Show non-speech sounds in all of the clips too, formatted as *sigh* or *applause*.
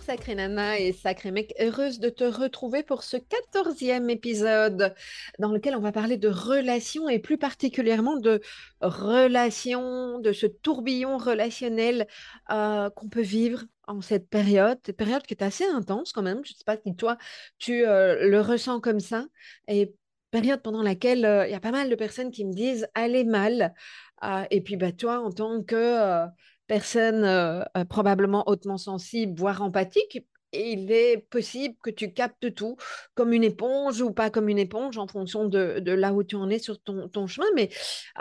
Sacré Nana et Sacré Mec, heureuse de te retrouver pour ce quatorzième épisode dans lequel on va parler de relations et plus particulièrement de relations, de ce tourbillon relationnel euh, qu'on peut vivre en cette période, cette période qui est assez intense quand même. Je ne sais pas si toi tu euh, le ressens comme ça. Et période pendant laquelle euh, il y a pas mal de personnes qui me disent allez mal et puis bah toi en tant que personne euh, euh, probablement hautement sensible, voire empathique, il est possible que tu captes tout comme une éponge ou pas comme une éponge en fonction de, là où tu en es sur ton, chemin. Mais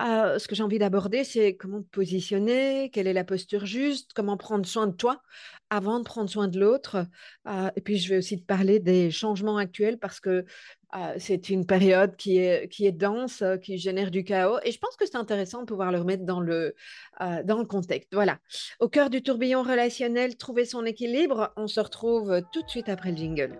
euh, ce que j'ai envie d'aborder, c'est comment te positionner, quelle est la posture juste, comment prendre soin de toi avant de prendre soin de l'autre. et puis, je vais aussi te parler des changements actuels parce que ah, c'est une période qui est, qui est dense, euh, qui génère du chaos. Et je pense que c'est intéressant de pouvoir le remettre dans le, euh, dans le contexte. Voilà. Au cœur du tourbillon relationnel, trouver son équilibre. On se retrouve tout de suite après le jingle.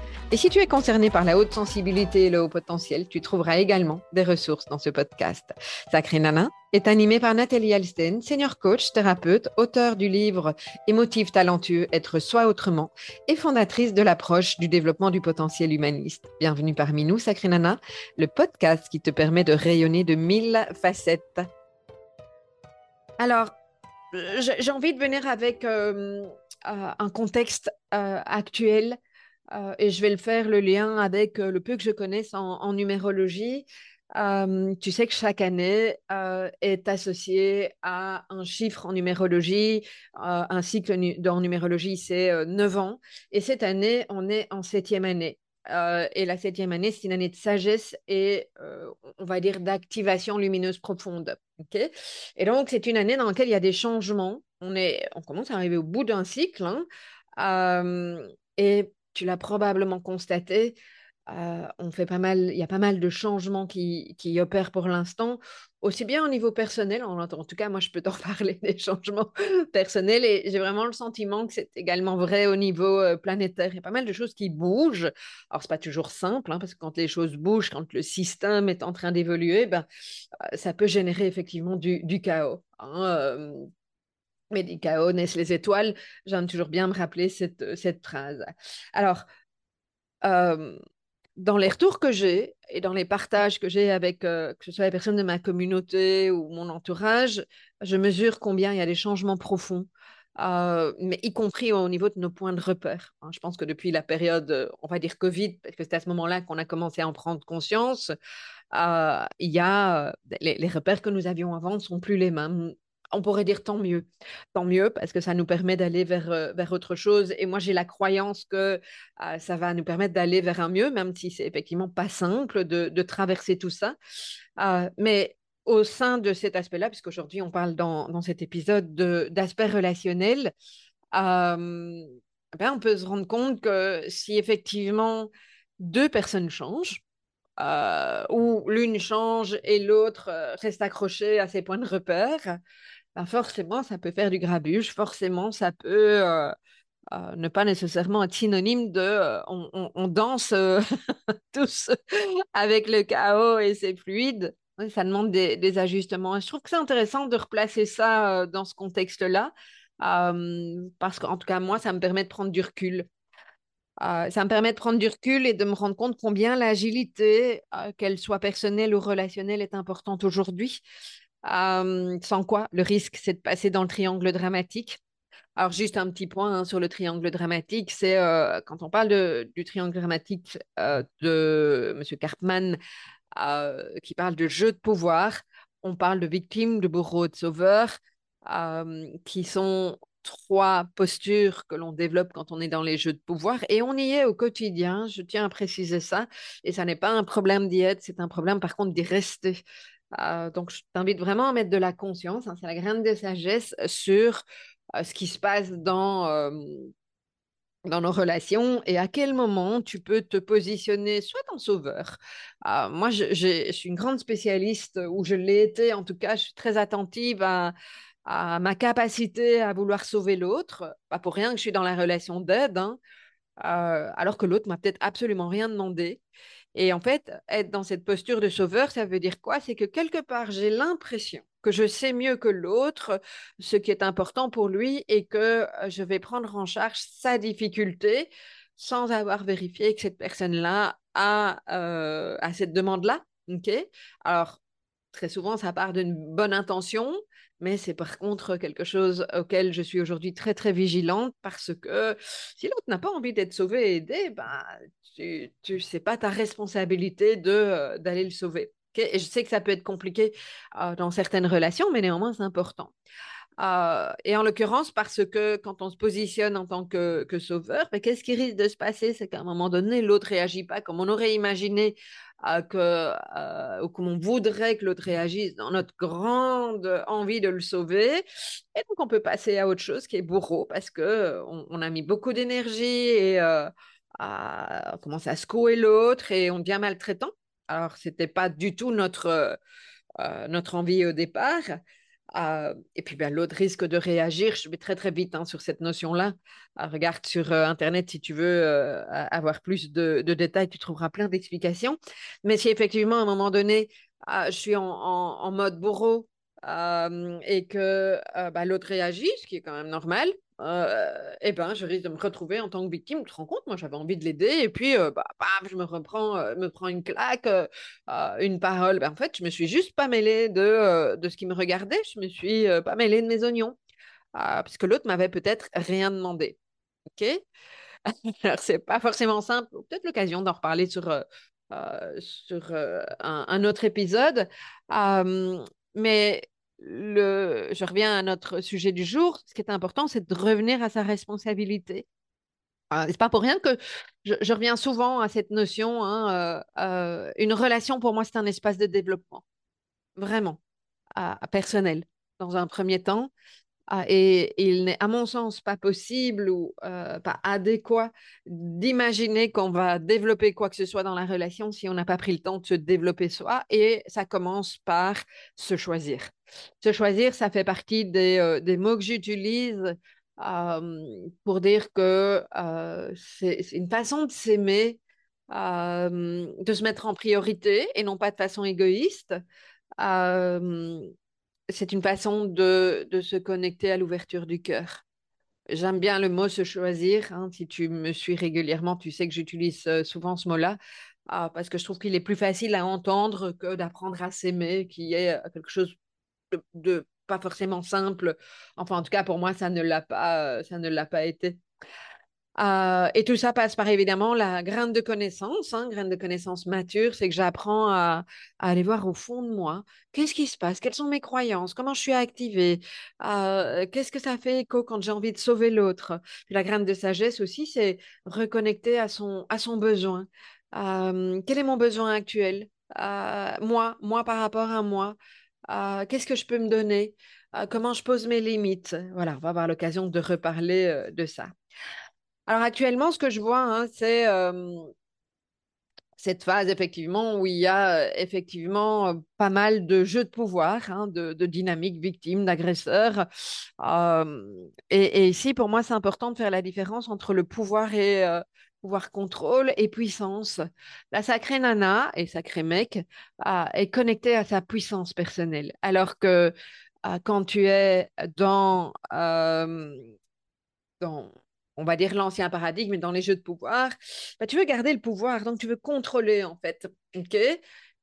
Et si tu es concerné par la haute sensibilité et le haut potentiel, tu trouveras également des ressources dans ce podcast. Sacré Nana est animé par Nathalie Alsten, senior coach, thérapeute, auteur du livre Émotive talentueux, être soi autrement et fondatrice de l'approche du développement du potentiel humaniste. Bienvenue parmi nous, Sacré Nana, le podcast qui te permet de rayonner de mille facettes. Alors, j'ai envie de venir avec euh, euh, un contexte euh, actuel euh, et je vais le faire le lien avec euh, le peu que je connaisse en, numérologie. Euh, tu sais que chaque année est associé à un chiffre en numérologie. un cycle en numérologie, c'est 9 ans. Et cette année, on est en septième année. et la septième année, c'est une année de sagesse et, on va dire, d'activation lumineuse profonde. et donc, c'est une année dans laquelle il y a des changements. On, est, on commence à arriver au bout d'un cycle. Hein. et tu l'as probablement constaté, euh, on fait pas mal, il y a pas mal de changements qui, qui opèrent pour l'instant, aussi bien au niveau personnel, en, tout cas, moi, je peux t'en *laughs* parler des changements personnels et j'ai vraiment le sentiment que c'est également vrai au niveau euh, planétaire. Il y a pas mal de choses qui bougent. Alors, c'est pas toujours simple, hein, parce que quand les choses bougent, quand le système est en train d'évoluer, ben, euh, ça peut générer effectivement du, chaos. Hein, naissent les étoiles. J'aime toujours bien me rappeler cette, euh, cette phrase. Alors, euh, dans les retours que j'ai et dans les partages que j'ai avec, euh, que ce soit les personnes de ma communauté ou mon entourage, je mesure combien il y a des changements profonds, mais y compris au niveau de nos points de repère. Hein. Je pense que depuis la période, on va dire Covid, parce que c'est à ce moment-là qu'on a commencé à en prendre conscience, il y a les, les, repères que nous avions avant ne sont plus les mêmes on pourrait dire tant mieux. Tant mieux parce que ça nous permet d'aller vers, euh, vers autre chose. Et moi, j'ai la croyance que euh, ça va nous permettre d'aller vers un mieux, même si c'est effectivement pas simple de, traverser tout ça. Euh, mais au sein de cet aspect-là, puisqu'aujourd'hui, on parle dans, cet épisode d'aspect relationnel, ben, on peut se rendre compte que si effectivement deux personnes changent, ou l'une change et l'autre reste accrochée à ses points de repère, ben, forcément, ça peut faire du grabuge, forcément, ça peut euh, euh, ne pas nécessairement être synonyme de euh, on, danse *laughs* tous avec le chaos et c'est fluide. ça demande des, ajustements. je trouve que c'est intéressant de replacer ça dans ce contexte-là, parce qu'en tout cas, moi, ça me permet de prendre du recul. ça me permet de prendre du recul et de me rendre compte combien l'agilité, qu'elle soit personnelle ou relationnelle, est importante aujourd'hui sans quoi, le risque, c'est de passer dans le triangle dramatique. Alors, juste un petit point hein, sur le triangle dramatique, c'est quand on parle du triangle dramatique de M. Karpman, qui parle de jeu de pouvoir, on parle de victimes, de bourreaux, de sauveurs, qui sont trois postures que l'on développe quand on est dans les jeux de pouvoir et on y est au quotidien. Je tiens à préciser ça. Et ça n'est pas un problème d'y être, c'est un problème par contre d'y rester. Euh, donc, je t'invite vraiment à mettre de la conscience, hein, c'est la graine de sagesse sur euh, ce qui se passe dans, euh, dans nos relations et à quel moment tu peux te positionner soit en sauveur. moi, je, je, suis une grande spécialiste, ou je l'ai été en tout cas, je suis très attentive à ma capacité à vouloir sauver l'autre. Pas pour rien que je suis dans la relation d'aide, hein, euh, alors que l'autre m'a peut-être absolument rien demandé. Et en fait, être dans cette posture de sauveur, ça veut dire quoi? C'est que quelque part, j'ai l'impression que je sais mieux que l'autre ce qui est important pour lui et que euh, je vais prendre en charge sa difficulté sans avoir vérifié que cette personne-là a, euh, cette demande-là. OK? Alors, très souvent, ça part d'une bonne intention, mais c'est par contre quelque chose auquel je suis aujourd'hui très très vigilante parce que si l'autre n'a pas envie d'être sauvé et aidé, ben, tu sais pas ta responsabilité euh, d'aller le sauver. Et je sais que ça peut être compliqué euh, dans certaines relations, mais néanmoins c'est important. Euh, et en l'occurrence, parce que quand on se positionne en tant que, sauveur, ben, qu'est-ce qui risque de se passer? C'est qu'à un moment donné, l'autre réagit pas comme on aurait imaginé que, euh, ou comme on voudrait que l'autre réagisse dans notre grande envie de le sauver. Et donc, on peut passer à autre chose qui est bourreau parce que on, a mis beaucoup d'énergie et euh, on commence à secouer l'autre et on devient maltraitant. Alors, c'était pas du tout notre, euh, notre envie au départ. Euh, et puis, ben, l'autre risque de réagir. Je vais très, très vite hein, sur cette notion-là. Euh, regarde sur euh, Internet si tu veux avoir plus de, détails, tu trouveras plein d'explications. Mais si effectivement, à un moment donné, je suis en mode bourreau et que bah, l'autre réagit, ce qui est quand même normal, eh ben, je risque de me retrouver en tant que victime. Tu te rends compte, moi j'avais envie de l'aider et puis bah, je me reprends, me prends une claque, une parole. Ben, en fait, je me suis juste pas mêlée de, de ce qui me regardait, je me suis pas mêlée de mes oignons, puisque l'autre m'avait peut-être rien demandé. Ok? *laughs* Alors, c'est pas forcément simple, peut-être l'occasion d'en reparler sur, sur un, un, autre épisode. mais je reviens à notre sujet du jour. Ce qui est important, c'est de revenir à sa responsabilité. Euh, c'est pas pour rien que je, reviens souvent à cette notion. Hein, euh, euh, une relation, pour moi, c'est un espace de développement, vraiment, personnel, dans un premier temps. Ah, et il n'est, à mon sens, pas possible ou euh, pas adéquat d'imaginer qu'on va développer quoi que ce soit dans la relation si on n'a pas pris le temps de se développer soi. Et ça commence par se choisir. Se choisir, ça fait partie des, euh, mots que j'utilise pour dire que euh, c'est une façon de s'aimer, de se mettre en priorité et non pas de façon égoïste c'est une façon de, se connecter à l'ouverture du cœur. J'aime bien le mot se choisir. Hein. Si tu me suis régulièrement, tu sais que j'utilise euh, souvent ce mot-là ah, parce que je trouve qu'il est plus facile à entendre que d'apprendre à s'aimer, qui est euh, quelque chose de, pas forcément simple. Enfin, en tout cas, pour moi, ça ne l'a pas, euh, ça ne l'a pas été. Euh, et tout ça passe par évidemment la graine de connaissance, hein, graine de connaissance mature, c'est que j'apprends à, aller voir au fond de moi, qu'est-ce qui se passe, quelles sont mes croyances, comment je suis activée, euh, qu'est-ce que ça fait écho quand j'ai envie de sauver l'autre? La graine de sagesse aussi, c'est reconnecter à son, à son besoin. Euh, quel est mon besoin actuel? Moi, moi par rapport à moi, qu'est-ce que je peux me donner? Comment je pose mes limites? Voilà, on va avoir l'occasion de reparler de ça. Alors actuellement, ce que je vois, hein, c'est cette phase effectivement où il y a effectivement pas mal de jeux de pouvoir, hein, de, de dynamiques victimes, d'agresseurs. et, ici, pour moi, c'est important de faire la différence entre le pouvoir et pouvoir contrôle et puissance. La sacrée nana et sacré mec est connectée à sa puissance personnelle, alors que quand tu es dans, dans on va dire l'ancien paradigme dans les jeux de pouvoir, bah, tu veux garder le pouvoir, donc tu veux contrôler en fait. ok?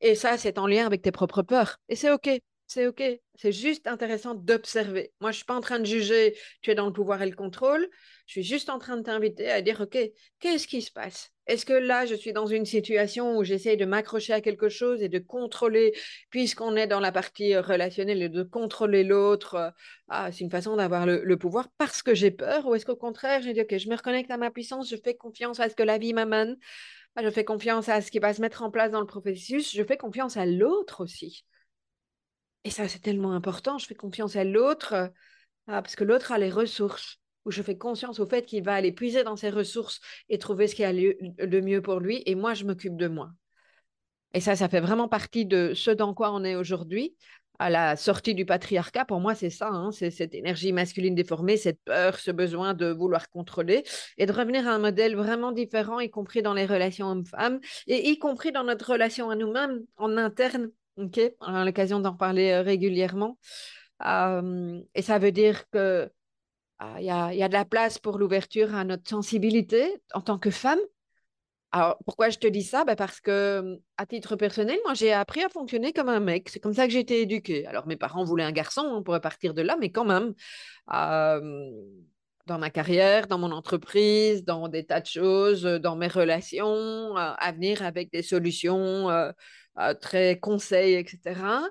Et ça, c'est en lien avec tes propres peurs. Et c'est OK. C'est OK. C'est juste intéressant d'observer. Moi, je ne suis pas en train de juger, tu es dans le pouvoir et le contrôle. Je suis juste en train de t'inviter à dire, OK, qu'est-ce qui se passe? Est-ce que là, je suis dans une situation où j'essaye de m'accrocher à quelque chose et de contrôler, puisqu'on est dans la partie relationnelle, et de contrôler l'autre euh, ah, C'est une façon d'avoir le, pouvoir parce que j'ai peur Ou est-ce qu'au contraire, j'ai dit, OK, je me reconnecte à ma puissance, je fais confiance à ce que la vie m'amène, ah, je fais confiance à ce qui va se mettre en place dans le processus, je fais confiance à l'autre aussi. Et ça, c'est tellement important. Je fais confiance à l'autre euh, ah, parce que l'autre a les ressources. Ou je fais conscience au fait qu'il va aller puiser dans ses ressources et trouver ce qui a lieu, de mieux pour lui. Et moi, je m'occupe de moi. Et ça, ça fait vraiment partie de ce dans quoi on est aujourd'hui. À la sortie du patriarcat, pour moi, c'est ça, hein, c'est cette énergie masculine déformée, cette peur, ce besoin de vouloir contrôler et de revenir à un modèle vraiment différent, y compris dans les relations hommes-femmes et y compris dans notre relation à nous-mêmes en interne OK, on a l'occasion d'en parler euh, régulièrement. et ça veut dire que ah, il y, a, de la place pour l'ouverture à notre sensibilité en tant que femme. Alors, pourquoi je te dis ça? Ben Parce que, à titre personnel, moi, j'ai appris à fonctionner comme un mec. C'est comme ça que j'ai été éduquée. Alors, mes parents voulaient un garçon, on pourrait partir de là, mais quand même, dans ma carrière, dans mon entreprise, dans des tas de choses, dans mes relations, à venir avec des solutions euh, très conseil, etc.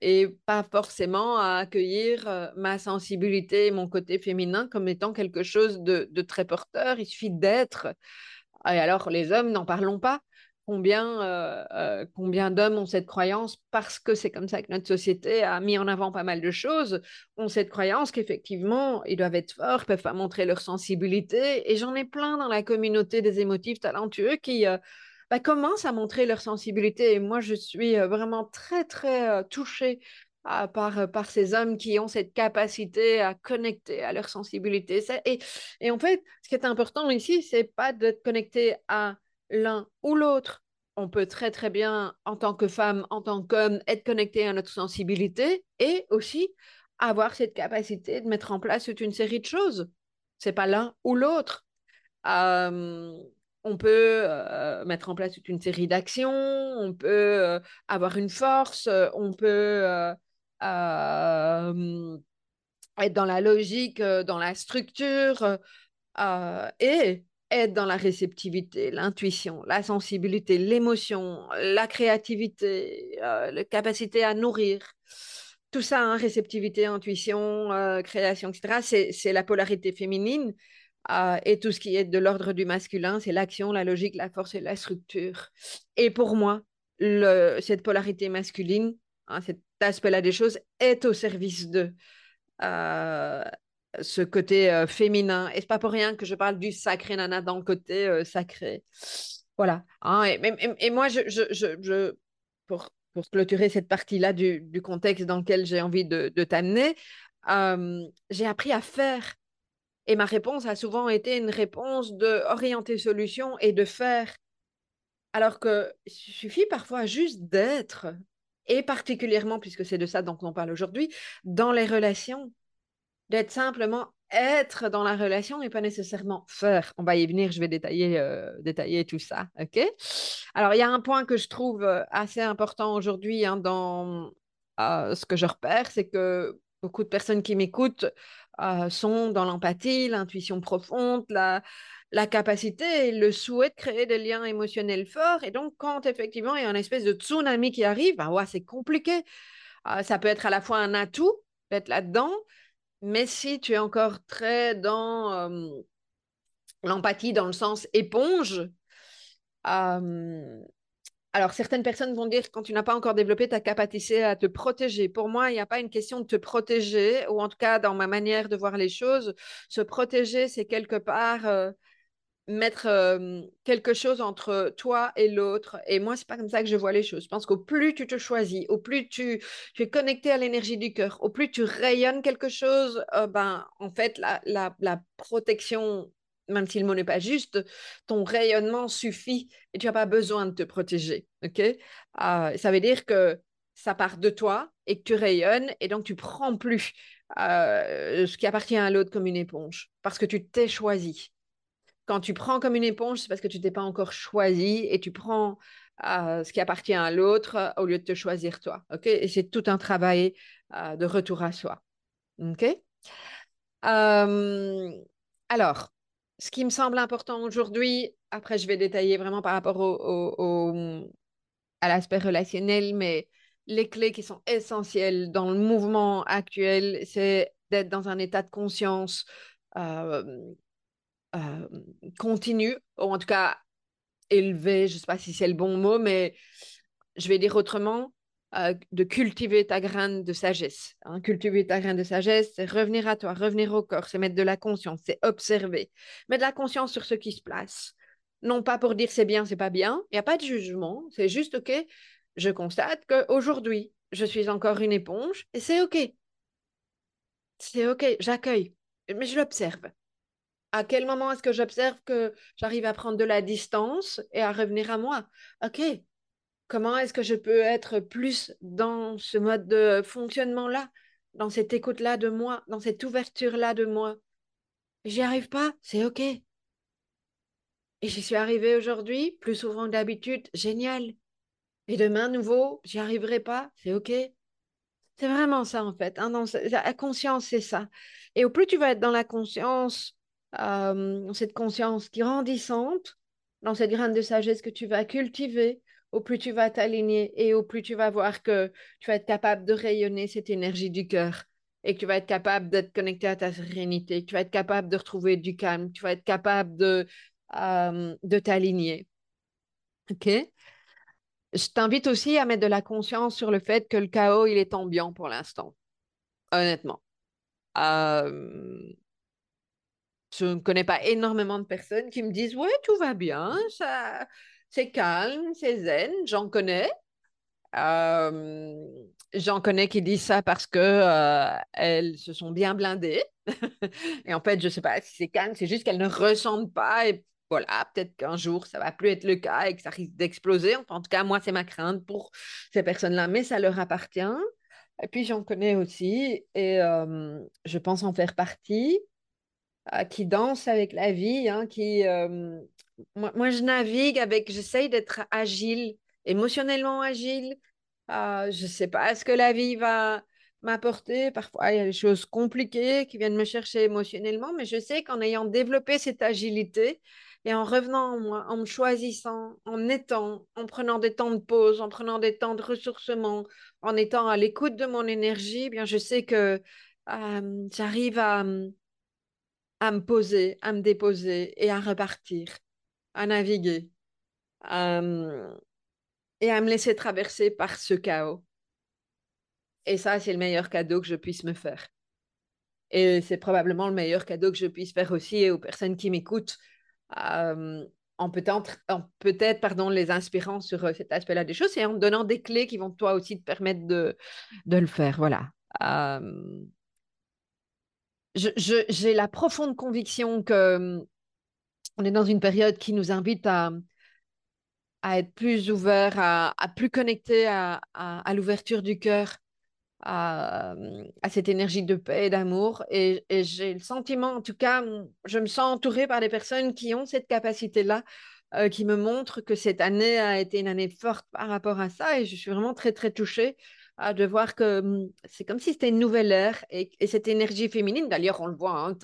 et pas forcément à accueillir euh, ma sensibilité et mon côté féminin comme étant quelque chose de, très porteur. Il suffit d'être. Et alors, les hommes, n'en parlons pas. Combien, euh, combien d'hommes ont cette croyance parce que c'est comme ça que notre société a mis en avant pas mal de choses, ont cette croyance qu'effectivement, ils doivent être forts, peuvent pas montrer leur sensibilité. Et j'en ai plein dans la communauté des émotifs talentueux qui bah, commencent à montrer leur sensibilité. Et moi, je suis vraiment très, très touchée par, par ces hommes qui ont cette capacité à connecter à leur sensibilité. Et, et en fait, ce qui est important ici, c'est pas d'être connecté à l'un ou l'autre. On peut très, très bien, en tant que femme, en tant qu'homme, être connecté à notre sensibilité et aussi avoir cette capacité de mettre en place toute une série de choses. C'est pas l'un ou l'autre on peut euh, mettre en place toute une série d'actions, on peut euh, avoir une force, euh, on peut être dans la logique, dans la structure et être dans la réceptivité, l'intuition, la sensibilité, l'émotion, la créativité, la capacité à nourrir. Tout ça, hein, réceptivité, intuition, création, etc., c'est la polarité féminine et tout ce qui est de l'ordre du masculin, c'est l'action, la logique, la force et la structure. Et pour moi, cette polarité masculine, hein, cet aspect-là des choses, est au service de euh, ce côté euh, féminin. Et c'est pas pour rien que je parle du sacré nana dans le côté euh, sacré. Voilà. Hein, et, moi, pour, clôturer cette partie-là du, contexte dans lequel j'ai envie de t'amener, j'ai appris à faire et ma réponse a souvent été une réponse de orienter solution et de faire. Alors que il suffit parfois juste d'être, et particulièrement, puisque c'est de ça dont on parle aujourd'hui, dans les relations, d'être simplement être dans la relation et pas nécessairement faire. On va y venir, je vais détailler, euh, détailler tout ça. OK? Alors, il y a un point que je trouve euh, assez important aujourd'hui hein, dans euh, ce que je repère, c'est que beaucoup de personnes qui m'écoutent euh, sont dans l'empathie, l'intuition profonde, la, capacité le souhait de créer des liens émotionnels forts. Et donc, quand effectivement il y a une espèce de tsunami qui arrive, ouais, c'est compliqué. Euh, ça peut être à la fois un atout d'être là-dedans, mais si tu es encore très dans euh, l'empathie, dans le sens éponge, alors, certaines personnes vont dire quand tu n'as pas encore développé ta capacité à te protéger. Pour moi, il n'y a pas une question de te protéger, ou en tout cas, dans ma manière de voir les choses, se protéger, c'est quelque part euh, mettre euh, quelque chose entre toi et l'autre. Et moi, c'est pas comme ça que je vois les choses. Je pense qu'au plus tu te choisis, au plus tu, es connecté à l'énergie du cœur, au plus tu rayonnes quelque chose, euh, ben, en fait, la, protection même si le mot n'est pas juste, ton rayonnement suffit et tu n'as pas besoin de te protéger. ok? Ah, ça veut dire que ça part de toi et que tu rayonnes et donc tu prends plus euh, ce qui appartient à l'autre comme une éponge parce que tu t'es choisi. quand tu prends comme une éponge, c'est parce que tu t'es pas encore choisi et tu prends euh, ce qui appartient à l'autre euh, au lieu de te choisir toi. Ok? Et c'est tout un travail de retour à soi. Ok? Alors, ce qui me semble important aujourd'hui, après je vais détailler vraiment par rapport au, à l'aspect relationnel, mais les clés qui sont essentielles dans le mouvement actuel, c'est d'être dans un état de conscience continu, ou en tout cas élevé, je ne sais pas si c'est le bon mot, mais je vais dire autrement, euh, de cultiver ta graine de sagesse. Hein. Cultiver ta graine de sagesse, c'est revenir à toi, revenir au corps, c'est mettre de la conscience, c'est observer. Mettre de la conscience sur ce qui se place. Non pas pour dire c'est bien, c'est pas bien, il n'y a pas de jugement, c'est juste, OK, je constate qu'aujourd'hui, je suis encore une éponge et c'est OK. C'est OK, j'accueille, mais je l'observe à quel moment est-ce que j'observe que j'arrive à prendre de la distance et à revenir à moi? Ok, comment est-ce que je peux être plus dans ce mode de fonctionnement-là, dans cette écoute-là de moi, dans cette ouverture-là de moi? J'y arrive pas, c'est ok. Et j'y suis arrivée aujourd'hui, plus souvent que d'habitude, génial. Et demain, nouveau, j'y arriverai pas, c'est ok. C'est vraiment ça en fait. Hein, la conscience, c'est ça. Et au plus tu vas être dans la conscience, euh, cette conscience grandissante, dans cette graine de sagesse que tu vas cultiver, au plus tu vas t'aligner et au plus tu vas voir que tu vas être capable de rayonner cette énergie du cœur et que tu vas être capable d'être connecté à ta sérénité, que tu vas être capable de retrouver du calme, tu vas être capable de, de t'aligner. OK? Je t'invite aussi à mettre de la conscience sur le fait que le chaos, il est ambiant pour l'instant, honnêtement. Je ne connais pas énormément de personnes qui me disent ouais tout va bien ça c'est calme c'est zen j'en connais. Euh, j'en connais qui disent ça parce que euh, elles se sont bien blindées. *laughs* Et en fait je sais pas si c'est calme c'est juste qu'elles ne ressentent pas. Et voilà peut-être qu'un jour ça va plus être le cas et que ça risque d'exploser. En tout cas moi c'est ma crainte pour ces personnes là mais ça leur appartient. Et puis j'en connais aussi. Et euh, je pense en faire partie. Qui danse avec la vie, hein, qui, euh, moi, je navigue avec, j'essaye d'être agile, émotionnellement agile. Euh, je ne sais pas ce que la vie va m'apporter. Parfois, il y a des choses compliquées qui viennent me chercher émotionnellement, mais je sais qu'en ayant développé cette agilité et en revenant en moi, en me choisissant, en étant, en prenant des temps de pause, en prenant des temps de ressourcement, en étant à l'écoute de mon énergie, eh bien, je sais que j'arrive à à me poser, à me déposer et à repartir, à naviguer et à me laisser traverser par ce chaos. Et ça, c'est le meilleur cadeau que je puisse me faire. Et c'est probablement le meilleur cadeau que je puisse faire aussi aux personnes qui m'écoutent, en peut-être, peut pardon, les inspirant sur euh, cet aspect-là des choses et en donnant des clés qui vont toi aussi te permettre de, de le faire. Voilà j'ai la profonde conviction que on est dans une période qui nous invite à, être plus ouvert, à, plus connecter à, l'ouverture du cœur, à, cette énergie de paix et d'amour. Et, j'ai le sentiment, en tout cas, je me sens entourée par des personnes qui ont cette capacité-là, euh, qui me montrent que cette année a été une année forte par rapport à ça. Et je suis vraiment très, très touchée de voir que hum, c'est comme si c'était une nouvelle ère et, cette énergie féminine, d'ailleurs on le voit, hein,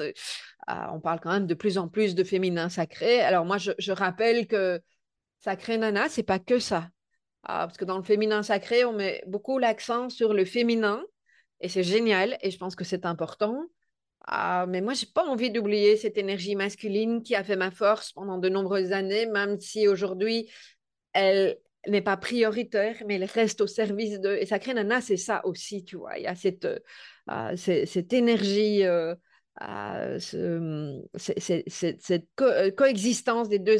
ah, on parle quand même de plus en plus de féminin sacré. Alors moi je, rappelle que sacré nana, c'est pas que ça. Ah, parce que dans le féminin sacré, on met beaucoup l'accent sur le féminin et c'est génial et je pense que c'est important. Ah, mais moi, j'ai pas envie d'oublier cette énergie masculine qui a fait ma force pendant de nombreuses années, même si aujourd'hui, elle, n'est pas prioritaire, mais elle reste au service de... Et Sacré Nana, c'est ça aussi, tu vois. Il y a cette, euh, énergie, euh, ce, cette coexistence des deux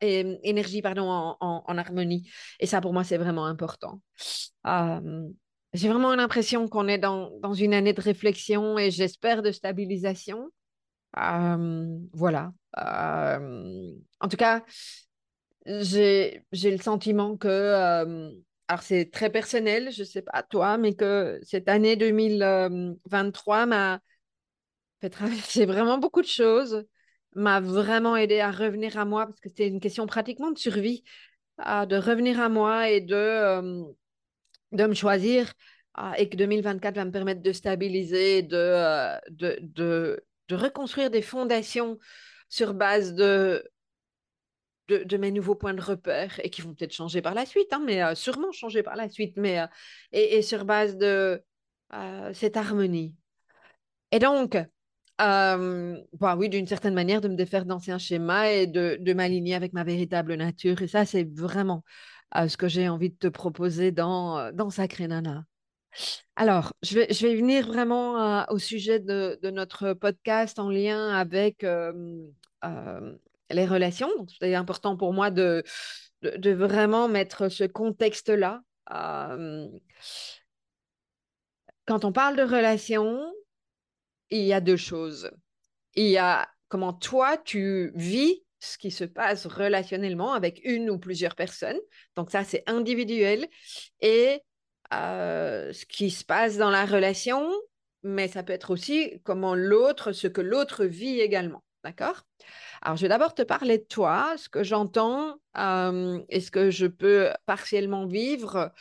énergies pardon, en, harmonie. Et ça, pour moi, c'est vraiment important. J'ai vraiment l'impression qu'on est dans, dans, une année de réflexion et j'espère de stabilisation. voilà. en tout cas, j'ai le sentiment que, euh, alors c'est très personnel, je ne sais pas toi, mais que cette année 2023 m'a fait traverser vraiment beaucoup de choses m'a vraiment aidé à revenir à moi parce que c'était une question pratiquement de survie, de revenir à moi et de, de me choisir et que 2024 va me permettre de stabiliser, de, de, de, de reconstruire des fondations sur base de, de, mes nouveaux points de repère et qui vont peut-être changer par la suite, hein, mais sûrement changer par la suite, mais et, sur base de cette harmonie. Et donc, bah oui, d'une certaine manière, de me défaire d'anciens schémas et de, de m'aligner avec ma véritable nature. Et ça, c'est vraiment ce que j'ai envie de te proposer dans, dans Sacré Nana. Alors, je vais, je vais venir vraiment au sujet de, de, notre podcast en lien avec les relations. C'est important pour moi de, de, vraiment mettre ce contexte-là. quand on parle de relations, il y a deux choses. Il y a comment toi, tu vis ce qui se passe relationnellement avec une ou plusieurs personnes. Donc ça, c'est individuel. Et euh, ce qui se passe dans la relation, mais ça peut être aussi comment l'autre, ce que l'autre vit également. D'accord? Alors, je vais d'abord te parler de toi, ce que j'entends euh, et ce que je peux partiellement vivre.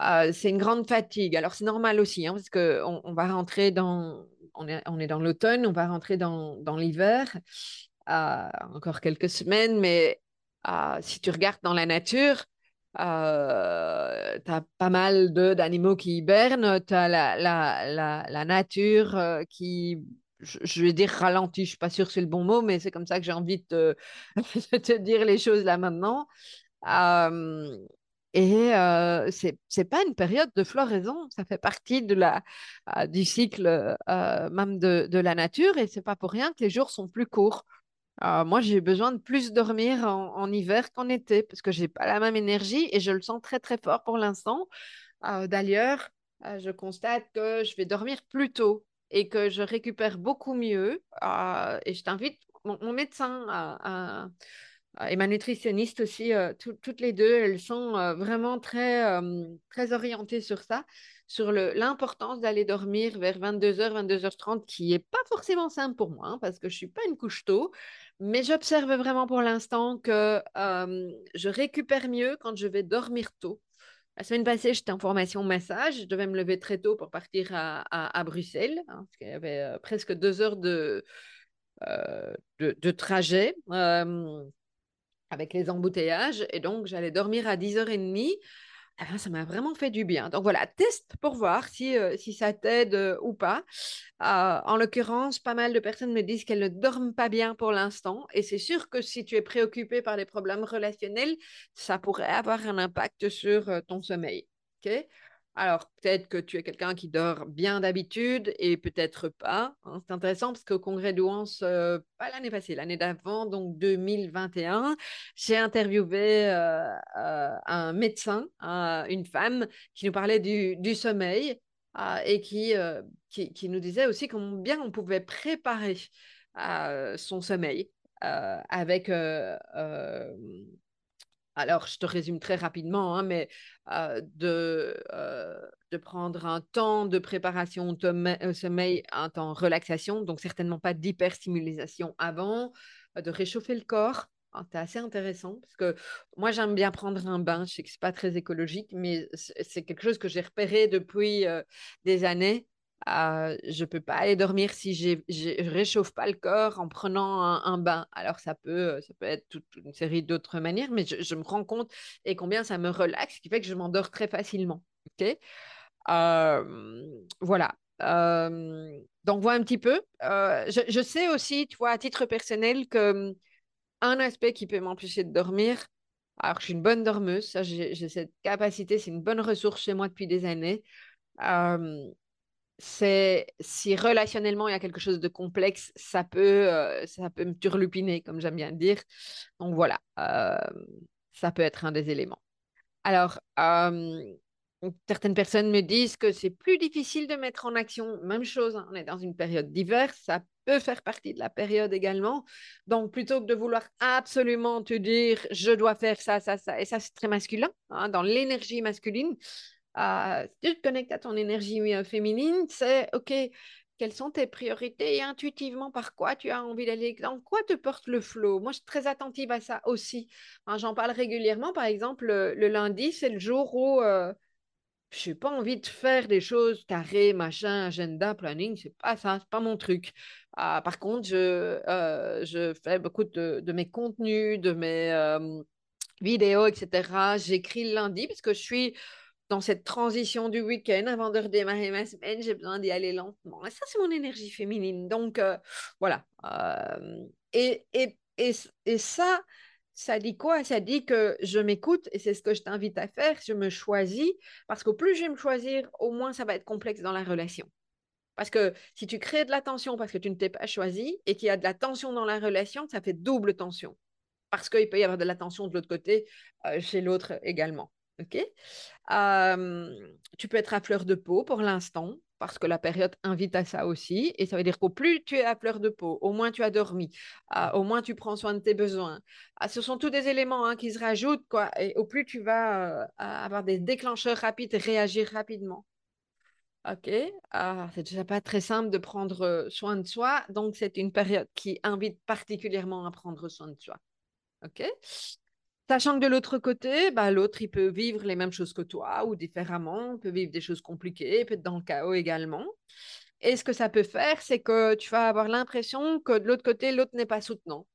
Euh, c'est une grande fatigue. Alors, c'est normal aussi, hein, parce qu'on on va rentrer dans, on est, on est dans l'automne, on va rentrer dans, dans l'hiver, euh, encore quelques semaines, mais euh, si tu regardes dans la nature, euh, tu as pas mal d'animaux qui hibernent, tu as la, la, la, nature qui, je, vais dire ralentit, je suis pas sûre que c'est le bon mot, mais c'est comme ça que j'ai envie de *laughs* te, dire les choses là maintenant. Et euh, ce n'est pas une période de floraison, ça fait partie de la, euh, du cycle euh, même de, de, la nature et c'est pas pour rien que les jours sont plus courts. moi, j'ai besoin de plus dormir en, hiver qu'en été parce que j'ai pas la même énergie et je le sens très très fort pour l'instant. D'ailleurs, je constate que je vais dormir plus tôt et que je récupère beaucoup mieux. et je t'invite, mon, mon, médecin à et ma nutritionniste aussi, euh, toutes les deux, elles sont euh, vraiment très, très orientées sur ça, sur l'importance d'aller dormir vers 22h, 22h30, qui n'est pas forcément simple pour moi, hein, parce que je ne suis pas une couche tôt, mais j'observe vraiment pour l'instant que je récupère mieux quand je vais dormir tôt. La semaine passée, j'étais en formation massage. Je devais me lever très tôt pour partir à, à, Bruxelles, hein, parce qu'il y avait euh, presque deux heures de, de, trajet avec les embouteillages. Et donc, j'allais dormir à 10h30. Eh ben, ça m'a vraiment fait du bien. Donc voilà, teste pour voir si, euh, si ça t'aide euh, ou pas. Euh, en l'occurrence, pas mal de personnes me disent qu'elles ne dorment pas bien pour l'instant. Et c'est sûr que si tu es préoccupé par des problèmes relationnels, ça pourrait avoir un impact sur ton sommeil. ok? Alors, peut-être que tu es quelqu'un qui dort bien d'habitude et peut-être pas. Hein. C'est intéressant parce qu'au congrès d'Ouance, euh, pas l'année passée, l'année d'avant, donc 2021, j'ai interviewé euh, euh, un médecin, une femme qui nous parlait du, sommeil et qui, qui, qui, nous disait aussi combien on pouvait préparer son sommeil avec alors je te résume très rapidement, hein, mais de, de prendre un temps de préparation au sommeil, un temps relaxation, donc certainement pas d'hyperstimulation avant, de réchauffer le corps. Ah, c'est assez intéressant parce que moi j'aime bien prendre un bain. Je sais que c'est pas très écologique, mais c'est quelque chose que j'ai repéré depuis des années euh, je ne peux pas aller dormir si je ne réchauffe pas le corps en prenant un, bain. Alors, ça peut, ça peut être toute une série d'autres manières, mais je, me rends compte et combien ça me relaxe, ce qui fait que je m'endors très facilement. ok? Euh, voilà. Euh, donc, voilà un petit peu. Je, je, sais aussi, tu vois, à titre personnel, que un aspect qui peut m'empêcher de dormir, alors je suis une bonne dormeuse, j'ai cette capacité, c'est une bonne ressource chez moi depuis des années c'est si relationnellement il y a quelque chose de complexe, ça peut, euh, ça peut me turlupiner, comme j'aime bien dire. Donc voilà, euh, ça peut être un des éléments. Alors, euh, certaines personnes me disent que c'est plus difficile de mettre en action. Même chose, hein, on est dans une période d'hiver, ça peut faire partie de la période également. Donc, plutôt que de vouloir absolument te dire, je dois faire ça, ça, ça, et ça, c'est très masculin, hein, dans l'énergie masculine, si tu te connectes à ton énergie féminine, c'est OK, quelles sont tes priorités et intuitivement par quoi tu as envie d'aller, dans quoi te porte le flow? Moi, je suis très attentive à ça aussi. J'en parle régulièrement. Par exemple, le, lundi, c'est le jour où euh, je n'ai pas envie de faire des choses carrées, machin, agenda, planning. C'est pas ça, c'est pas mon truc. Ah, par contre, je, euh, je fais beaucoup de, mes contenus, de mes euh, vidéos, etc. J'écris le lundi parce que je suis dans cette transition du week-end, avant de redémarrer ma semaine, j'ai besoin d'y aller lentement. Et ça, c'est mon énergie féminine. Donc, euh, voilà. Euh, et, et, et, et, ça, ça dit quoi? Ça dit que je m'écoute, et c'est ce que je t'invite à faire, je me choisis, parce qu'au plus je vais me choisir, au moins ça va être complexe dans la relation. Parce que si tu crées de la tension parce que tu ne t'es pas choisi, et qu'il y a de la tension dans la relation, ça fait double tension. Parce qu'il peut y avoir de la tension de l'autre côté, euh, chez l'autre également. OK? Tu peux être à fleur de peau pour l'instant, parce que la période invite à ça aussi. Et ça veut dire qu'au plus tu es à fleur de peau, au moins tu as dormi, au moins tu prends soin de tes besoins. Ah, ce sont tous des éléments hein, qui se rajoutent, quoi. Et au plus tu vas avoir des déclencheurs rapides réagir rapidement. OK? Ah, c'est déjà pas très simple de prendre soin de soi. Donc, c'est une période qui invite particulièrement à prendre soin de soi. OK? Sachant que de l'autre côté, bah, l'autre, il peut vivre les mêmes choses que toi ou différemment, il peut vivre des choses compliquées, peut être dans le chaos également. Et ce que ça peut faire, c'est que tu vas avoir l'impression que de l'autre côté, l'autre n'est pas soutenant.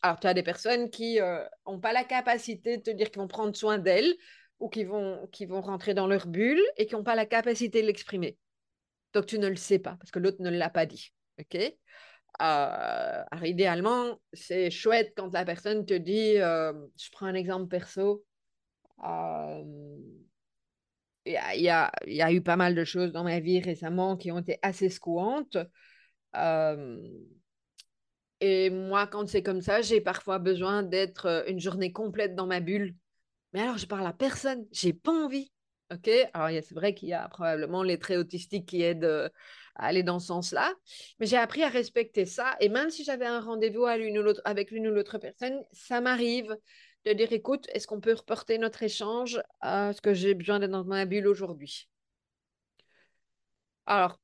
Alors, tu as des personnes qui n'ont euh, pas la capacité de te dire qu'ils vont prendre soin d'elles ou qui vont, qui vont rentrer dans leur bulle et qui n'ont pas la capacité de l'exprimer. Donc, tu ne le sais pas parce que l'autre ne l'a pas dit. OK? Euh, alors, idéalement, c'est chouette quand la personne te dit, euh, je prends un exemple perso, euh, il y, a, y, a, eu pas mal de choses dans ma vie récemment qui ont été assez secouantes. et moi, quand c'est comme ça, j'ai parfois besoin d'être une journée complète dans ma bulle. Mais alors, je parle à personne, j'ai pas envie. OK? Alors, c'est vrai qu'il y a probablement les traits autistiques qui aident aller dans ce sens-là. Mais j'ai appris à respecter ça. Et même si j'avais un rendez-vous avec l'une ou l'autre personne, ça m'arrive de dire écoute, est-ce qu'on peut reporter notre échange à ce que j'ai besoin d'être dans ma bulle aujourd'hui? Alors,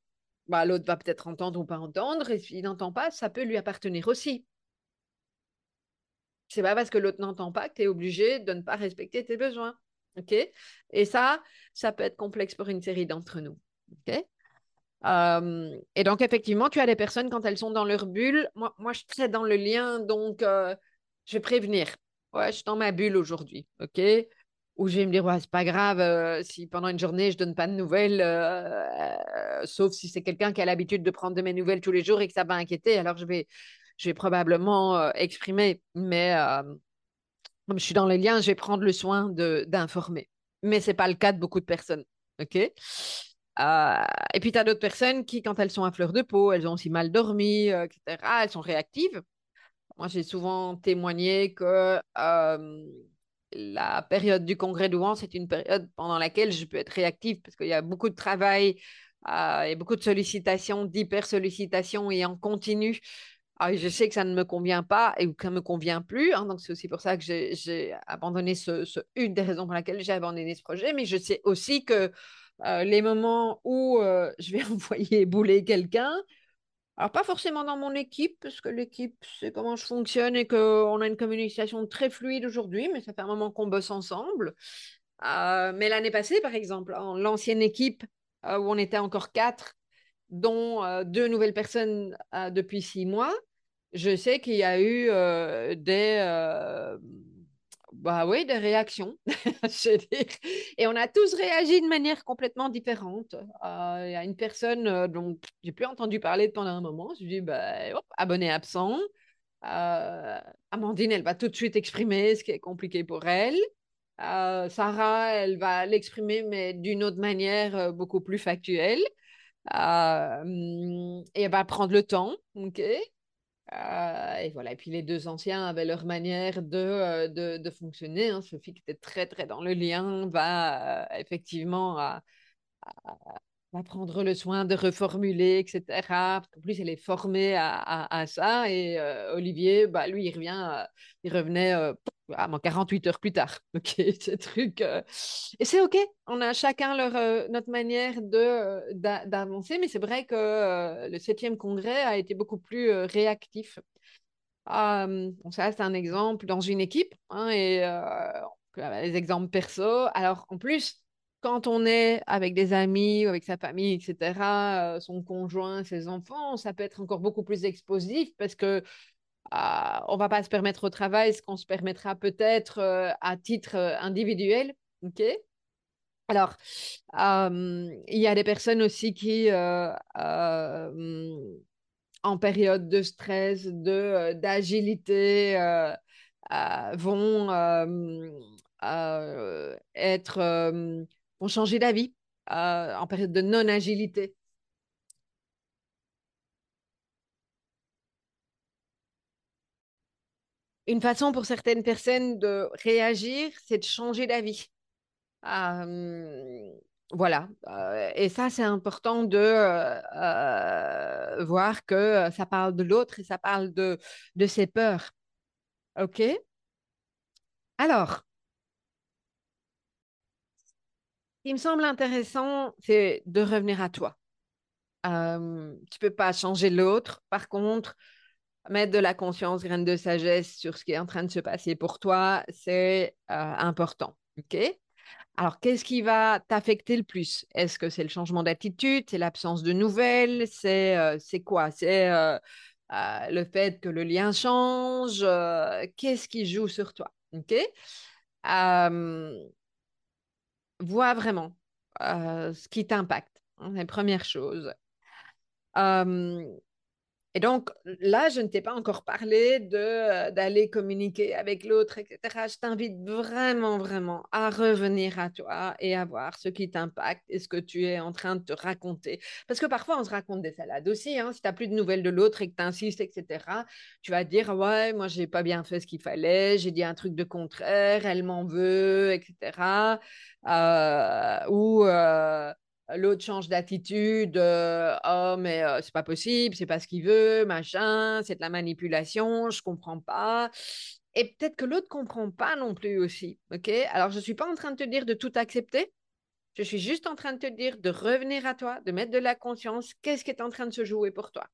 bah, l'autre va peut-être entendre ou pas entendre, et s'il n'entend pas, ça peut lui appartenir aussi. C'est pas parce que l'autre n'entend pas que tu es obligé de ne pas respecter tes besoins. OK? Et ça, ça peut être complexe pour une série d'entre nous. OK? Et donc, effectivement, tu as des personnes, quand elles sont dans leur bulle, moi, moi je suis dans le lien, donc je vais prévenir. Ouais, je suis dans ma bulle aujourd'hui, OK? Ou je vais me dire, ouais, c'est pas grave si pendant une journée, je donne pas de nouvelles, sauf si c'est quelqu'un qui a l'habitude de prendre de mes nouvelles tous les jours et que ça va inquiéter, alors je vais, je vais probablement exprimer. Mais comme je suis dans le lien, je vais prendre le soin d'informer. Mais ce n'est pas le cas de beaucoup de personnes, OK? Euh, et puis, tu as d'autres personnes qui, quand elles sont à fleur de peau, elles ont aussi mal dormi, euh, etc., elles sont réactives. Moi, j'ai souvent témoigné que euh, la période du congrès d'Ouan, c'est une période pendant laquelle je peux être réactive parce qu'il y a beaucoup de travail et beaucoup de sollicitations, d'hyper-sollicitations et en continu. Ah, je sais que ça ne me convient pas et que ça ne me convient plus. Hein, donc, c'est aussi pour ça que j'ai abandonné ce, une des raisons pour laquelle j'ai abandonné ce projet. Mais je sais aussi que euh, les moments où euh, je vais *laughs* envoyer bouler quelqu'un. Alors, pas forcément dans mon équipe, parce que l'équipe, c'est comment je fonctionne et qu'on a une communication très fluide aujourd'hui, mais ça fait un moment qu'on bosse ensemble. Euh, mais l'année passée, par exemple, en l'ancienne équipe où on était encore quatre, dont deux nouvelles personnes depuis six mois, je sais qu'il y a eu des bah oui, des réactions. *laughs* Et on a tous réagi de manière complètement différente. Euh, il y a une personne euh, dont j'ai plus entendu parler pendant un moment. Je dis, bah, abonné absent. Euh, Amandine, elle va tout de suite exprimer ce qui est compliqué pour elle. Sarah, elle va l'exprimer, mais d'une autre manière beaucoup plus factuelle. et elle va prendre le temps. ok? Euh, et voilà. Et puis les deux anciens avaient leur manière de, euh, de, de fonctionner. Hein. Sophie, qui était très, très dans le lien, va euh, effectivement à, prendre le soin de reformuler, etc. Qu'en plus, elle est formée à, ça. Et Olivier, bah, lui, il, revient, il revenait ah, 48 heures plus tard. *laughs* OK, ce truc. Euh, et c'est OK. On a chacun leur, euh, notre manière de, euh, d'avancer, mais c'est vrai que le 7e congrès a été beaucoup plus réactif. ça, c'est un exemple dans une équipe. Hein, et les exemples perso. Alors, en plus, quand on est avec des amis ou avec sa famille, etc., son conjoint, ses enfants, ça peut être encore beaucoup plus explosif parce que euh, on va pas se permettre au travail ce qu'on se permettra peut-être euh, à titre euh, individuel. OK? Alors, il y a des personnes aussi qui, en période de stress, de, d'agilité, vont être, vont changer d'avis en période de non-agilité. Une façon pour certaines personnes de réagir, c'est de changer d'avis. voilà. Euh, et ça, c'est important de euh, euh, voir que ça parle de l'autre et ça parle de, de ses peurs. OK? Alors, ce qui me semble intéressant, c'est de revenir à toi. tu ne peux pas changer l'autre. Par contre, mettre de la conscience, graine de sagesse sur ce qui est en train de se passer pour toi, c'est euh, important. OK? Alors, qu'est-ce qui va t'affecter le plus? Est-ce que c'est le changement d'attitude? C'est l'absence de nouvelles? C'est euh, quoi? C'est euh, le fait que le lien change? Qu'est-ce qui joue sur toi? OK? vois vraiment ce qui t'impacte. Hein, les premières choses. Et donc, là, je ne t'ai pas encore parlé euh, d'aller communiquer avec l'autre, etc. Je t'invite vraiment, vraiment à revenir à toi et à voir ce qui t'impacte et ce que tu es en train de te raconter. Parce que parfois, on se raconte des salades aussi. Hein. Si tu n'as plus de nouvelles de l'autre et que tu insistes, etc., tu vas dire Ouais, moi, j'ai pas bien fait ce qu'il fallait, j'ai dit un truc de contraire, elle m'en veut, etc. Euh, ou. Euh, L'autre change d'attitude, oh mais euh, c'est pas possible, c'est pas ce qu'il veut, machin, c'est de la manipulation, je comprends pas. Et peut-être que l'autre comprend pas non plus aussi, ok? Alors je suis pas en train de te dire de tout accepter, je suis juste en train de te dire de revenir à toi, de mettre de la conscience, qu'est-ce qui est en train de se jouer pour toi,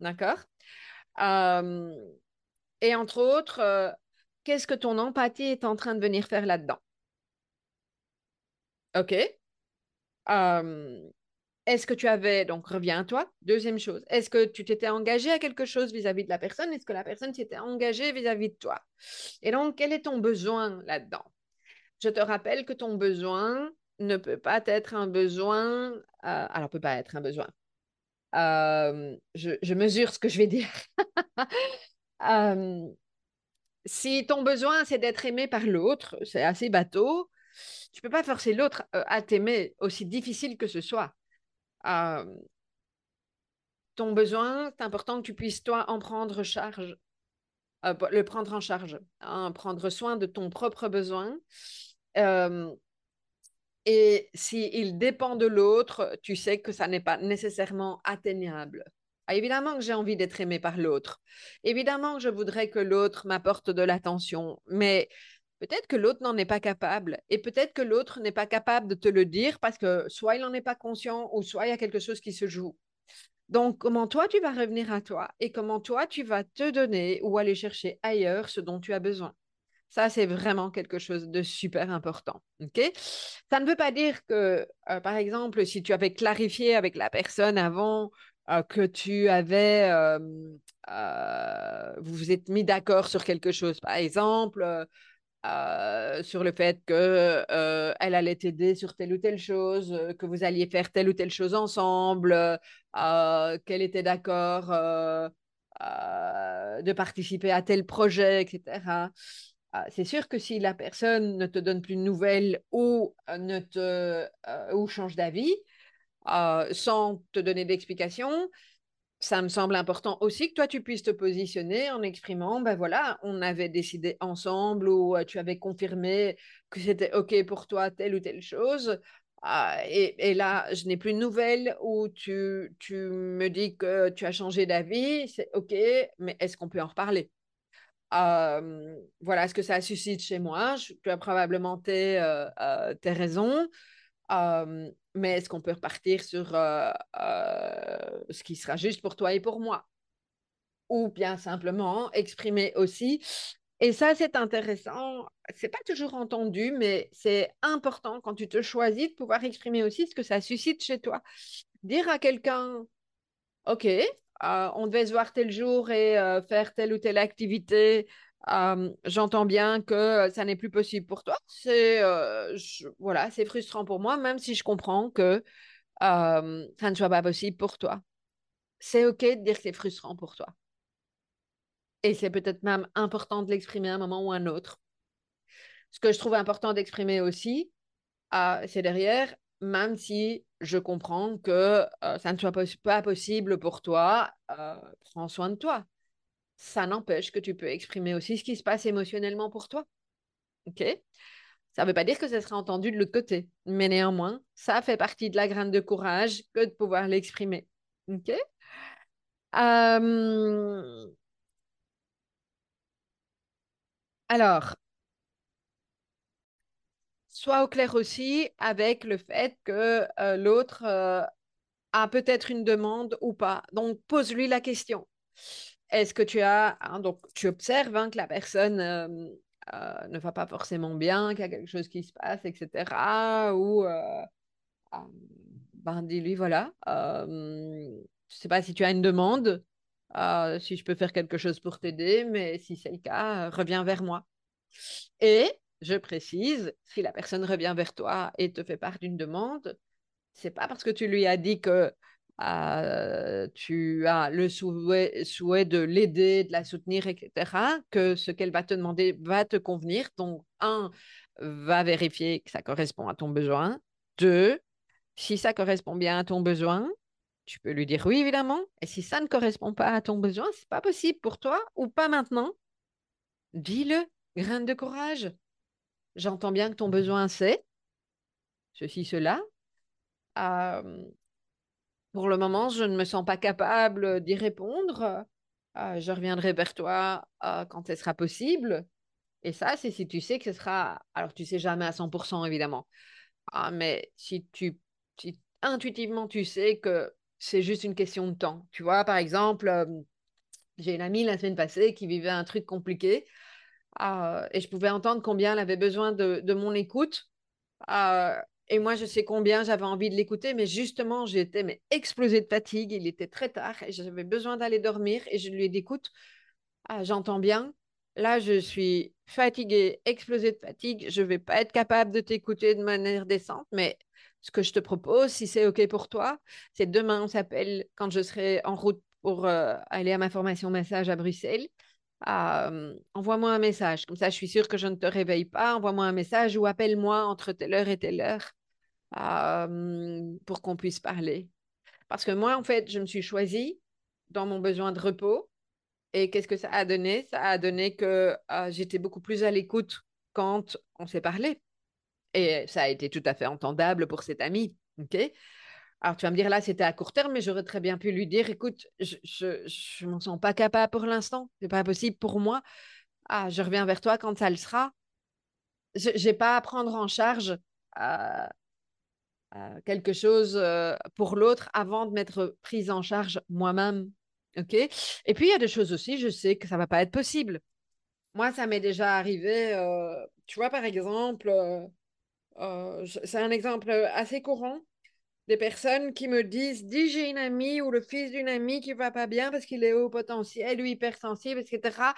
d'accord? Et entre autres, euh, qu'est-ce que ton empathie est en train de venir faire là-dedans? Ok? Est-ce que tu avais, donc reviens à toi, deuxième chose, est-ce que tu t'étais engagé à quelque chose vis-à-vis de la personne? Est-ce que la personne s'était engagée vis-à-vis de toi? Et donc, quel est ton besoin là-dedans? Je te rappelle que ton besoin ne peut pas être un besoin, euh, alors peut pas être un besoin. je, mesure ce que je vais dire. *laughs* si ton besoin, c'est d'être aimé par l'autre, c'est assez bateau, tu peux pas forcer l'autre euh, à t'aimer, aussi difficile que ce soit. Euh, ton besoin, c'est important que tu puisses, toi, en prendre charge, euh, le prendre en charge, hein, prendre soin de ton propre besoin. et s'il dépend de l'autre, tu sais que ça n'est pas nécessairement atteignable. Ah, évidemment que j'ai envie d'être aimé par l'autre. Évidemment que je voudrais que l'autre m'apporte de l'attention, mais Peut-être que l'autre n'en est pas capable et peut-être que l'autre n'est pas capable de te le dire parce que soit il n'en est pas conscient ou soit il y a quelque chose qui se joue. Donc, comment toi, tu vas revenir à toi et comment toi, tu vas te donner ou aller chercher ailleurs ce dont tu as besoin? Ça, c'est vraiment quelque chose de super important. ok? Ça ne veut pas dire que, euh, par exemple, si tu avais clarifié avec la personne avant euh, que tu avais, euh, vous vous êtes mis d'accord sur quelque chose, par exemple, euh, sur le fait qu'elle euh, allait t'aider sur telle ou telle chose, euh, que vous alliez faire telle ou telle chose ensemble, qu'elle était d'accord de participer à tel projet, etc. c'est sûr que si la personne ne te donne plus de nouvelles ou, ne te, ou change d'avis, sans te donner d'explication, ça me semble important aussi que toi, tu puisses te positionner en exprimant, ben voilà, on avait décidé ensemble ou tu avais confirmé que c'était OK pour toi telle ou telle chose. Ah, et, là, je n'ai plus de nouvelles ou tu, tu me dis que tu as changé d'avis, c'est OK, mais est-ce qu'on peut en reparler? Voilà ce que ça suscite chez moi? Tu as probablement tes, tes raisons. Mais est-ce qu'on peut repartir sur euh, euh, ce qui sera juste pour toi et pour moi? Ou bien simplement exprimer aussi. Et ça, c'est intéressant. C'est pas toujours entendu, mais c'est important quand tu te choisis de pouvoir exprimer aussi ce que ça suscite chez toi. Dire à quelqu'un, OK, euh, on devait se voir tel jour et faire telle ou telle activité. J'entends bien que ça n'est plus possible pour toi. C'est voilà, c'est frustrant pour moi, même si je comprends que ça ne soit pas possible pour toi. C'est OK de dire que c'est frustrant pour toi. Et c'est peut-être même important de l'exprimer à un moment ou à un autre. Ce que je trouve important d'exprimer aussi, euh, c'est derrière, même si je comprends que ça ne soit pas possible pour toi, prends soin de toi. Ça n'empêche que tu peux exprimer aussi ce qui se passe émotionnellement pour toi. OK? Ça ne veut pas dire que ça sera entendu de l'autre côté, mais néanmoins, ça fait partie de la graine de courage que de pouvoir l'exprimer. OK? Euh, alors, sois au clair aussi avec le fait que euh, l'autre euh, a peut-être une demande ou pas. Donc, pose-lui la question. Est-ce que tu as, hein, donc tu observes hein, que la personne euh, euh, ne va pas forcément bien, qu'il y a quelque chose qui se passe, etc. Ou euh, ben, dis-lui, voilà, je ne sais pas si tu as une demande, si je peux faire quelque chose pour t'aider, mais si c'est le cas, reviens vers moi. Et je précise, si la personne revient vers toi et te fait part d'une demande, c'est pas parce que tu lui as dit que euh, tu as le souhait, souhait de l'aider, de la soutenir, etc., que ce qu'elle va te demander va te convenir. Donc, un, va vérifier que ça correspond à ton besoin. Deux, si ça correspond bien à ton besoin, tu peux lui dire oui, évidemment. Et si ça ne correspond pas à ton besoin, c'est pas possible pour toi ou pas maintenant, dis-le, graine de courage. J'entends bien que ton besoin, c'est ceci, cela. Euh, pour le moment, je ne me sens pas capable d'y répondre. Euh, je reviendrai vers toi euh, quand ce sera possible. Et ça, c'est si tu sais que ce sera... Alors, tu sais jamais à 100%, évidemment. Ah, mais si tu... Si intuitivement, tu sais que c'est juste une question de temps. Tu vois, par exemple, euh, j'ai une amie la semaine passée qui vivait un truc compliqué. euh, et je pouvais entendre combien elle avait besoin de, de mon écoute. Euh, et moi, je sais combien j'avais envie de l'écouter, mais justement, j'étais mais explosée de fatigue. Il était très tard et j'avais besoin d'aller dormir. Et je lui ai dit, écoute, ah, j'entends bien. Là, je suis fatiguée, explosée de fatigue. Je ne vais pas être capable de t'écouter de manière décente, mais ce que je te propose, si c'est OK pour toi, c'est demain, on s'appelle quand je serai en route pour euh, aller à ma formation massage à Bruxelles. Euh, envoie-moi un message. Comme ça, je suis sûre que je ne te réveille pas. Envoie-moi un message ou appelle-moi entre telle heure et telle heure pour qu'on puisse parler. Parce que moi, en fait, je me suis choisie dans mon besoin de repos. Et qu'est-ce que ça a donné? Ça a donné que euh, j'étais beaucoup plus à l'écoute quand on s'est parlé. Et ça a été tout à fait entendable pour cet ami. OK? Alors, tu vas me dire, là, c'était à court terme, mais j'aurais très bien pu lui dire, écoute, je je m'en sens pas capable pour l'instant. C'est pas possible pour moi. Ah, je reviens vers toi quand ça le sera. Je n'ai pas à prendre en charge euh, euh, quelque chose euh, pour l'autre avant de m'être prise en charge moi-même. OK? Et puis, il y a des choses aussi, je sais que ça va pas être possible. Moi, ça m'est déjà arrivé, tu vois, par exemple, c'est un exemple assez courant, des personnes qui me disent, dis, j'ai une amie ou le fils d'une amie qui va pas bien parce qu'il est haut potentiel ou hypersensible, etc.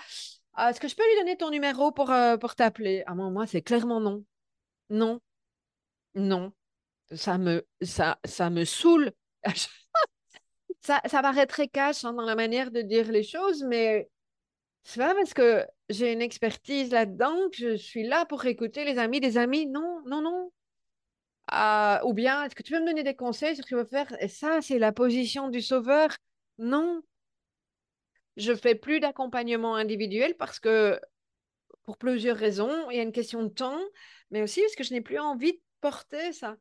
Ah, Est-ce que je peux lui donner ton numéro pour, euh, pour t'appeler? Ah, moi, moi, c'est clairement non. Non, non. Ça me, ça, ça me saoule. *laughs* Ça, ça paraît très cash hein, dans la manière de dire les choses, mais c'est pas parce que j'ai une expertise là-dedans que je suis là pour écouter les amis des amis. Non, non, non. Ah, ou bien, est-ce que tu peux me donner des conseils sur ce qu'il faut faire? Et ça, c'est la position du sauveur. Non, je fais plus d'accompagnement individuel parce que, pour plusieurs raisons, il y a une question de temps, mais aussi parce que je n'ai plus envie de porter ça.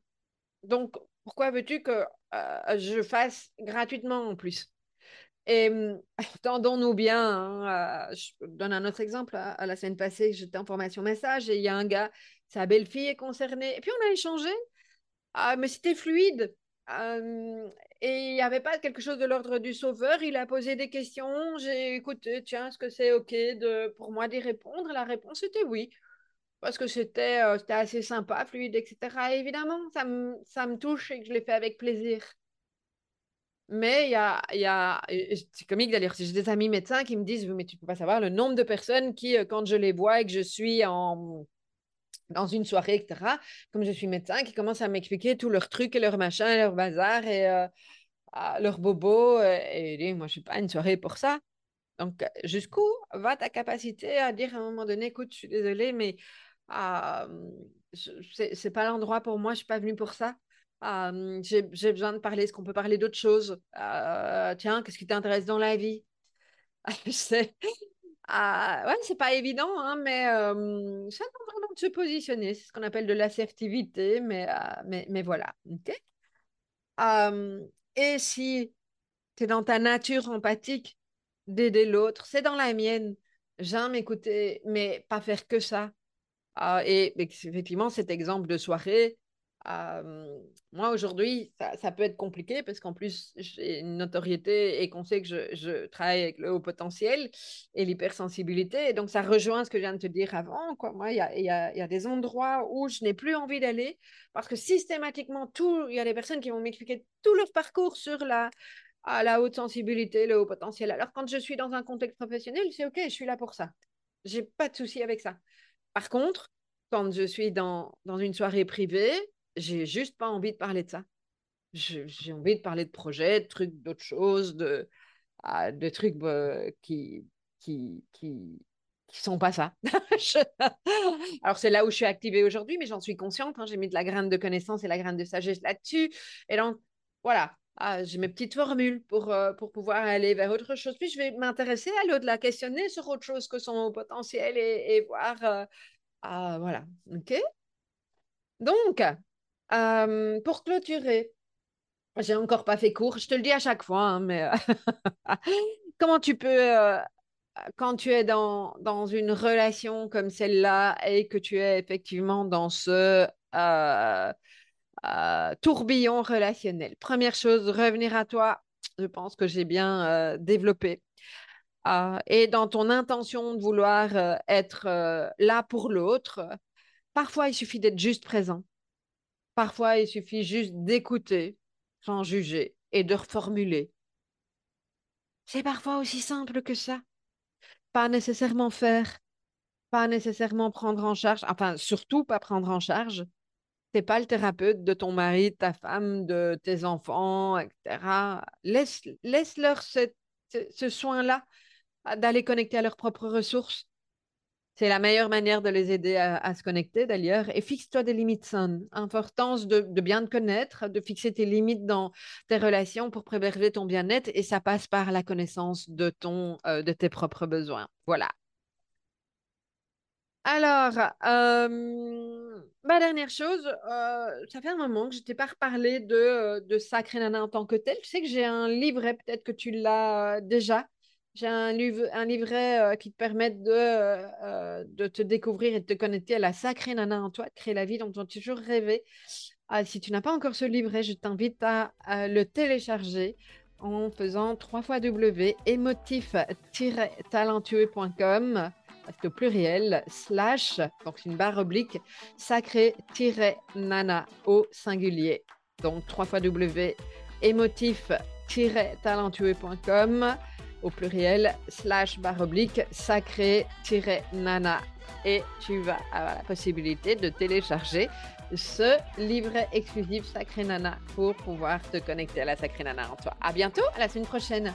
Donc, pourquoi veux-tu que euh, je fasse gratuitement en plus? Et *laughs* tendons-nous bien. Hein, je donne un autre exemple. À, la semaine passée, j'étais en formation message et il y a un gars, sa belle-fille est concernée. Et puis on a échangé, ah, mais c'était fluide. et il n'y avait pas quelque chose de l'ordre du sauveur. Il a posé des questions. J'ai écouté, tiens, est-ce que c'est OK de, pour moi d'y répondre? La réponse était oui. Parce que c'était assez sympa, fluide, etc. évidemment, ça me, touche et que je l'ai fait avec plaisir. Mais il y a, y a c'est comique d'ailleurs, j'ai des amis médecins qui me disent, mais tu peux pas savoir le nombre de personnes qui, quand je les vois et que je suis en, dans une soirée, etc., comme je suis médecin, qui commencent à m'expliquer tous leurs trucs et leurs machins, et leurs bazars et euh, leurs bobos. Et, et, moi, je suis pas une soirée pour ça. Donc, jusqu'où va ta capacité à dire à un moment donné, écoute, je suis désolée, mais euh, c'est pas l'endroit pour moi, je suis pas venue pour ça j'ai besoin de parler. Est-ce qu'on peut parler d'autre chose? Euh, Tiens, qu'est-ce qui t'intéresse dans la vie? *laughs* C'est ah, ouais, c'est pas évident, hein, mais ça se positionner. C'est ce qu'on appelle de l'assertivité, mais, mais, mais, voilà. et si tu dans ta nature empathique d'aider l'autre, c'est dans la mienne. J'aime écouter, mais pas faire que ça. Ah, et effectivement, cet exemple de soirée, moi, aujourd'hui, ça, peut être compliqué parce qu'en plus, j'ai une notoriété et qu'on sait que je, travaille avec le haut potentiel et l'hypersensibilité. Et donc, ça rejoint ce que je viens de te dire avant. Quoi. Moi, il y a, des endroits où je n'ai plus envie d'aller parce que systématiquement, il y a des personnes qui vont m'expliquer tout leur parcours sur la, à la haute sensibilité, le haut potentiel. Alors, quand je suis dans un contexte professionnel, c'est OK, je suis là pour ça. J'ai pas de souci avec ça. Par contre, quand je suis dans, dans une soirée privée, j'ai juste pas envie de parler de ça. J'ai envie de parler de projets, de trucs, d'autres choses, de, ah, de trucs bah, qui, qui, qui, qui sont pas ça. *laughs* Alors, c'est là où je suis activée aujourd'hui, mais j'en suis consciente. Hein. j'ai mis de la graine de connaissance et la graine de sagesse là-dessus. Et donc, voilà, ah, j'ai mes petites formules pour, euh, pour pouvoir aller vers autre chose. Puis, je vais m'intéresser à l'au-delà, questionner sur autre chose que son potentiel et, voir. Euh, ah, voilà. OK? Donc, euh, pour clôturer, j'ai encore pas fait court, je te le dis à chaque fois, hein, mais euh, *laughs* comment tu peux, euh, quand tu es dans, dans une relation comme celle-là et que tu es effectivement dans ce tourbillon relationnel, première chose, revenir à toi, je pense que j'ai bien développé. et dans ton intention de vouloir être là pour l'autre, parfois il suffit d'être juste présent. Parfois, il suffit juste d'écouter sans juger et de reformuler. C'est parfois aussi simple que ça. Pas nécessairement faire, pas nécessairement prendre en charge, enfin surtout pas prendre en charge. T'es pas le thérapeute de ton mari, de ta femme, de tes enfants, etc. Laisse, laisse-leur ce soin-là d'aller connecter à leurs propres ressources c'est la meilleure manière de les aider à, se connecter d'ailleurs. Et fixe-toi des limites saines. Importance de, bien te connaître, de fixer tes limites dans tes relations pour préserver ton bien-être. Et ça passe par la connaissance de, ton, euh, de tes propres besoins. Voilà. Alors, euh, ma dernière chose, euh, ça fait un moment que je t'ai pas reparlé de, de Sacré Nana en tant que tel. Je sais que j'ai un livret, peut-être que tu l'as déjà, j'ai un, un livret euh, qui te permet de, euh, euh, de te découvrir et de te connecter à la sacrée nana en toi, de créer la vie dont tu as toujours rêvé. Ah, si tu n'as pas encore ce livret, je t'invite à, le télécharger en faisant 3 fois W émotif-talentueux.com c'est au pluriel, slash, donc c'est une barre oblique, sacré-nana au singulier. Donc 3 fois W émotif-talentueux.com au pluriel, slash barre oblique, sacré-nana. Et tu vas avoir la possibilité de télécharger ce livret exclusif Sacré Nana pour pouvoir te connecter à la Sacré Nana en toi. À bientôt, à la semaine prochaine.